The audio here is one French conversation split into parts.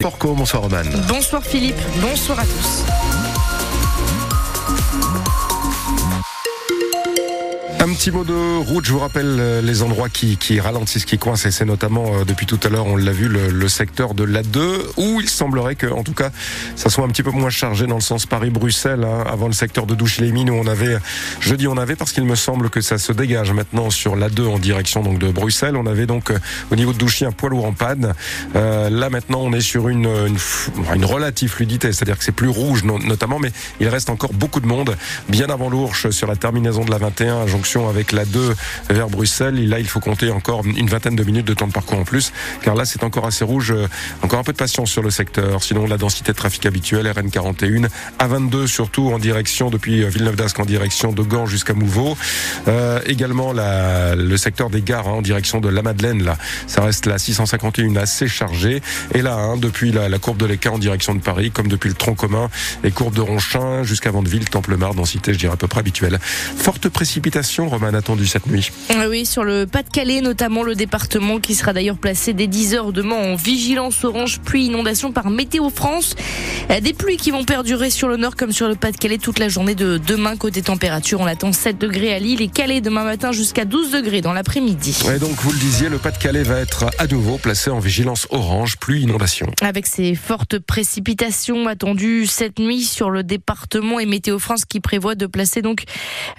Porco, bonsoir Roman. Bonsoir Philippe, bonsoir à tous. Un petit mot de route, je vous rappelle euh, les endroits qui, qui ralentissent, qui coincent, et c'est notamment euh, depuis tout à l'heure, on l'a vu, le, le secteur de l'A2, où il semblerait que, en tout cas, ça soit un petit peu moins chargé dans le sens Paris-Bruxelles, hein, avant le secteur de Douche-les-Mines, où on avait, je dis on avait parce qu'il me semble que ça se dégage maintenant sur l'A2 en direction donc de Bruxelles. On avait donc euh, au niveau de Douchy un poids lourd en panne. Euh, là maintenant, on est sur une, une, une relative fluidité, c'est-à-dire que c'est plus rouge no- notamment, mais il reste encore beaucoup de monde, bien avant l'Ourche, sur la terminaison de la 21, jonction avec la 2 vers Bruxelles. Là, il faut compter encore une vingtaine de minutes de temps de parcours en plus, car là, c'est encore assez rouge. Euh, Encore un peu de patience sur le secteur. Sinon, la densité de trafic habituelle, RN41, A22 surtout en direction, depuis euh, Villeneuve d'Ascq en direction de Gand jusqu'à Mouveau. Euh, également, le secteur des gares hein, en direction de la Madeleine, là, ça reste la 651 assez chargée. Et là, hein, depuis la, la courbe de l'Éca en direction de Paris, comme depuis le tronc commun, et courbe de Ronchin jusqu'à Vandeville, Templemar, densité, je dirais à peu près habituelle. Forte précipitation, Roman, attendue cette nuit? Ah Oui, sur le Pas-de-Calais, notamment le département qui sera d'ailleurs placé dès 10h demain en vigilance orange pluie inondation par Météo France. Euh, Des pluies qui vont perdurer sur le nord comme sur le Pas-de-Calais toute la journée de demain. Côté température, on attend 7 degrés à Lille et Calais demain matin jusqu'à 12 degrés dans l'après-midi. Et donc, vous le disiez, le Pas-de-Calais va être à nouveau placé en vigilance orange, pluie, inondation. Avec ces fortes précipitations attendues cette nuit sur le département et Météo France qui prévoit de placer donc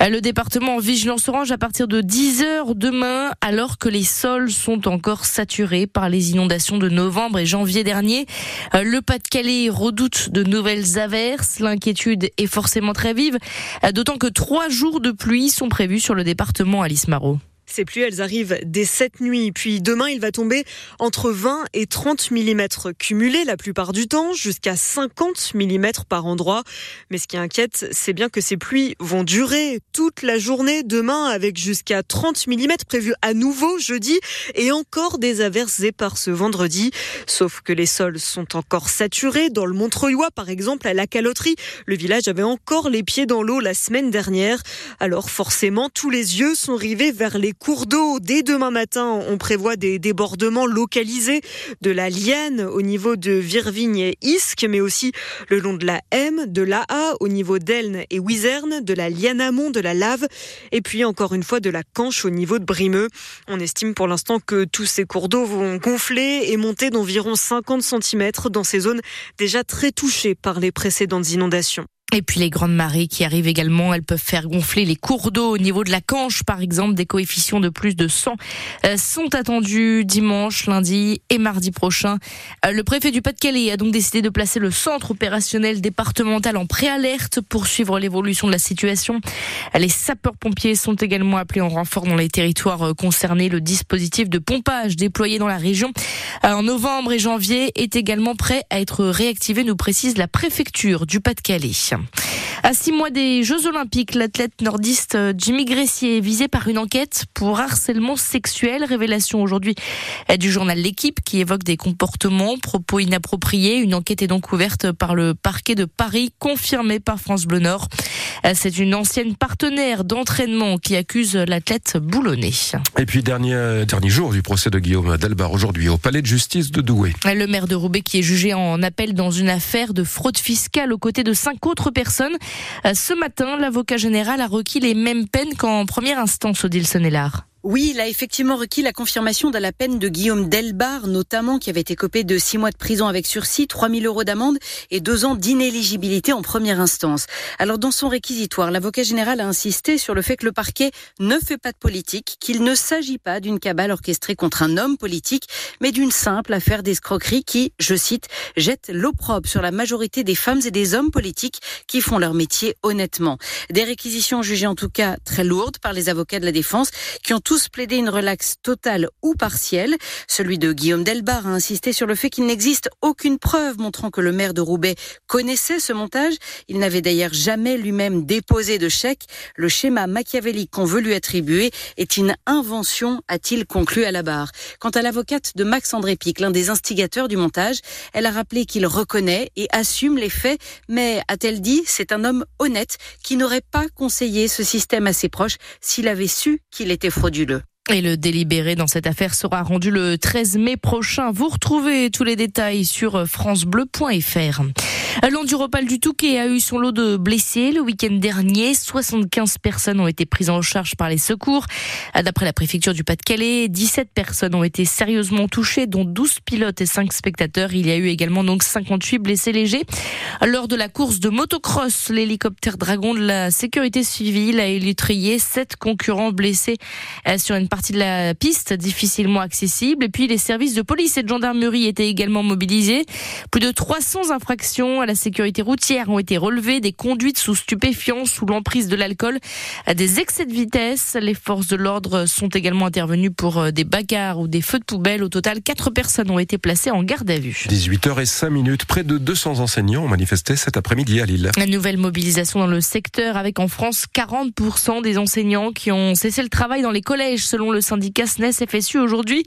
euh, le département en vigilance orange à partir de 10h demain alors que les sols sont encore saturés par les inondations de novembre et janvier dernier. Euh, Le Pas-de-Calais redoute de nouvelles averses. L'inquiétude est forcément très vive, euh, d'autant que trois jours de pluie sont prévus sur le département Alice Marot. Ces pluies, elles arrivent dès cette nuit. Puis demain, il va tomber entre 20 et 30 mm cumulés la plupart du temps, jusqu'à 50 mm par endroit. Mais ce qui inquiète, c'est bien que ces pluies vont durer toute la journée demain avec jusqu'à 30 mm prévus à nouveau jeudi et encore des averses éparses vendredi. Sauf que les sols sont encore saturés. Dans le Montreuilois, par exemple, à la caloterie, le village avait encore les pieds dans l'eau la semaine dernière. Alors forcément, tous les yeux sont rivés vers les cours d'eau. Dès demain matin, on prévoit des débordements localisés de la Liane au niveau de Virvigne et Isque, mais aussi le long de la M, de l'AA au niveau d'Elne et Wizerne, de la Liane amont, de la Lave, et puis encore une fois de la Canche au niveau de Brimeux. On estime pour l'instant que tous ces cours d'eau vont gonfler et monter d'environ 50 cm dans ces zones déjà très touchées par les précédentes inondations. Et puis les grandes marées qui arrivent également, elles peuvent faire gonfler les cours d'eau au niveau de la Canche, par exemple, des coefficients de plus de 100 euh, sont attendus dimanche, lundi et mardi prochain. Euh, le préfet du Pas-de-Calais a donc décidé de placer le centre opérationnel départemental en préalerte pour suivre l'évolution de la situation. Les sapeurs-pompiers sont également appelés en renfort dans les territoires euh, concernés. Le dispositif de pompage déployé dans la région en novembre et janvier est également prêt à être réactivé, nous précise la préfecture du Pas-de-Calais. À six mois des Jeux Olympiques, l'athlète nordiste euh, Jimmy Gressier est visé par une enquête pour harcèlement sexuel. Révélation aujourd'hui euh, du journal L'équipe qui évoque des comportements, propos inappropriés. Une enquête est donc ouverte par le parquet de Paris, confirmée par France Bleu Nord. Euh, C'est une ancienne partenaire d'entraînement qui accuse l'athlète boulonnais. Et puis, dernier, dernier jour du procès de Guillaume Delbar aujourd'hui au palais de justice de Douai. Le maire de Roubaix qui est jugé en appel dans une affaire de fraude fiscale aux côtés de cinq autres personnes. Euh, Ce matin, l'avocat général a requis les mêmes peines qu'en première instance, Odile Sonnellard. Oui, il a effectivement requis la confirmation de la peine de Guillaume Delbar, notamment, qui avait été copé de six mois de prison avec sursis, 3 000 euros d'amende et deux ans d'inéligibilité en première instance. Alors, dans son réquisitoire, l'avocat général a insisté sur le fait que le parquet ne fait pas de politique, qu'il ne s'agit pas d'une cabale orchestrée contre un homme politique, mais d'une simple affaire d'escroquerie qui, je cite, jette l'opprobre sur la majorité des femmes et des hommes politiques qui font leur métier honnêtement. Des réquisitions jugées en tout cas très lourdes par les avocats de la défense qui ont tous plaidé une relaxe totale ou partielle. Celui de Guillaume Delbar a insisté sur le fait qu'il n'existe aucune preuve montrant que le maire de Roubaix connaissait ce montage. Il n'avait d'ailleurs jamais lui-même déposé de chèque. Le schéma machiavélique qu'on veut lui attribuer est une invention, a-t-il conclu à la barre. Quant à l'avocate de Max André Pic, l'un des instigateurs du montage, elle a rappelé qu'il reconnaît et assume les faits, mais a-t-elle dit, c'est un homme honnête qui n'aurait pas conseillé ce système à ses proches s'il avait su qu'il était frauduleux. Et le délibéré dans cette affaire sera rendu le 13 mai prochain. Vous retrouvez tous les détails sur francebleu.fr. L'Enduropal du Touquet a eu son lot de blessés le week-end dernier. 75 personnes ont été prises en charge par les secours. D'après la préfecture du Pas-de-Calais, 17 personnes ont été sérieusement touchées, dont 12 pilotes et 5 spectateurs. Il y a eu également donc 58 blessés légers. Lors de la course de motocross, l'hélicoptère Dragon de la sécurité civile a élutrié 7 concurrents blessés euh, sur une partie de la piste difficilement accessible. Et puis les services de police et de gendarmerie étaient également mobilisés. Plus de 300 infractions à la sécurité routière ont été relevées, des conduites sous stupéfiants, sous l'emprise de l'alcool, des excès de vitesse. Les forces de l'ordre sont également intervenues pour euh, des bagarres ou des feux de poubelle. Au total, quatre personnes ont été placées en garde à vue. 18h05 minutes, près de 200 enseignants ont manifesté cet après-midi à Lille. Une nouvelle mobilisation dans le secteur avec en France 40% des enseignants qui ont cessé le travail dans les collèges selon le syndicat SNES FSU aujourd'hui.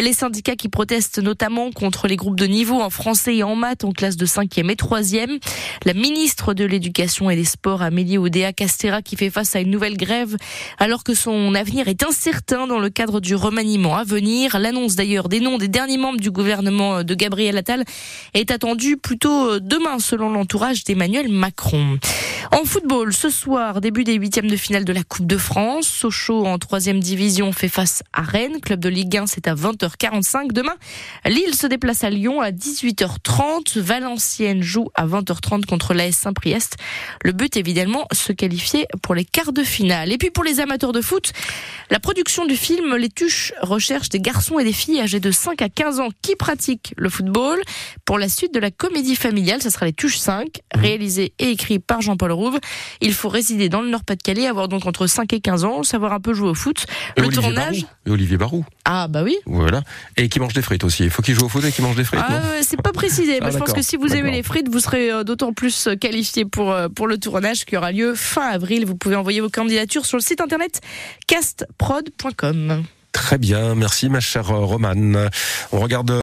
Les syndicats qui protestent notamment contre les groupes de niveau en français et en maths en classe de 5e et 3e. La ministre de l'Éducation et des Sports, Amélie Oudéa Castera, qui fait face à une nouvelle grève alors que son avenir est incertain dans le cadre du remaniement à venir. L'annonce d'ailleurs des noms des derniers membres du gouvernement de Gabriel Attal est attendue plutôt demain selon l'entourage d'Emmanuel Macron. En football, ce soir, début des huitièmes de finale de la Coupe de France. Sochaux en troisième division fait face à Rennes. Club de Ligue 1, c'est à 20h45. Demain, Lille se déplace à Lyon à 18h30. Valenciennes joue à 20h30 contre l'AS Saint-Priest. Le but, évidemment, se qualifier pour les quarts de finale. Et puis pour les amateurs de foot, la production du film Les Tuches recherche des garçons et des filles âgés de 5 à 15 ans qui pratiquent le football. Pour la suite de la comédie familiale, ça sera Les Tuches 5, réalisé et écrit par Jean-Paul Rouve. Il faut résider dans le Nord-Pas-de-Calais, avoir donc entre 5 et 15 ans, savoir un peu jouer au foot. Et le Olivier tournage. Barou. Et Olivier Barou. Ah bah oui. Voilà. Et qui mange des frites aussi. Il faut qu'il joue au foot et qu'il mange des frites, Ah, c'est pas précisé, mais Ah, je pense que si vous aimez les frites, vous serez euh, d'autant plus qualifié pour, euh, pour le tournage qui aura lieu fin avril. Vous pouvez envoyer vos candidatures sur le site internet castprod.com. Très bien. Merci, ma chère euh, Romane. On regarde